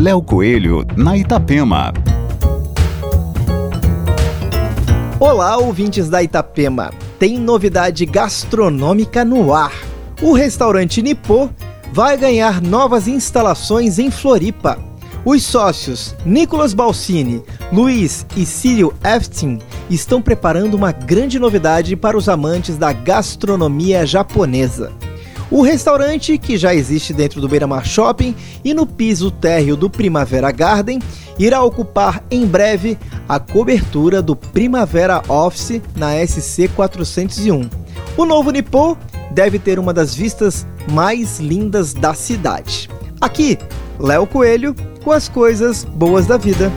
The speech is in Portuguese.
Léo Coelho, na Itapema. Olá, ouvintes da Itapema. Tem novidade gastronômica no ar. O restaurante Nipô vai ganhar novas instalações em Floripa. Os sócios Nicolas Balsini, Luiz e Círio Eftin estão preparando uma grande novidade para os amantes da gastronomia japonesa. O restaurante, que já existe dentro do Beira-Mar Shopping e no piso térreo do Primavera Garden, irá ocupar em breve a cobertura do Primavera Office na SC 401. O novo Nippon deve ter uma das vistas mais lindas da cidade. Aqui, Léo Coelho com as coisas boas da vida.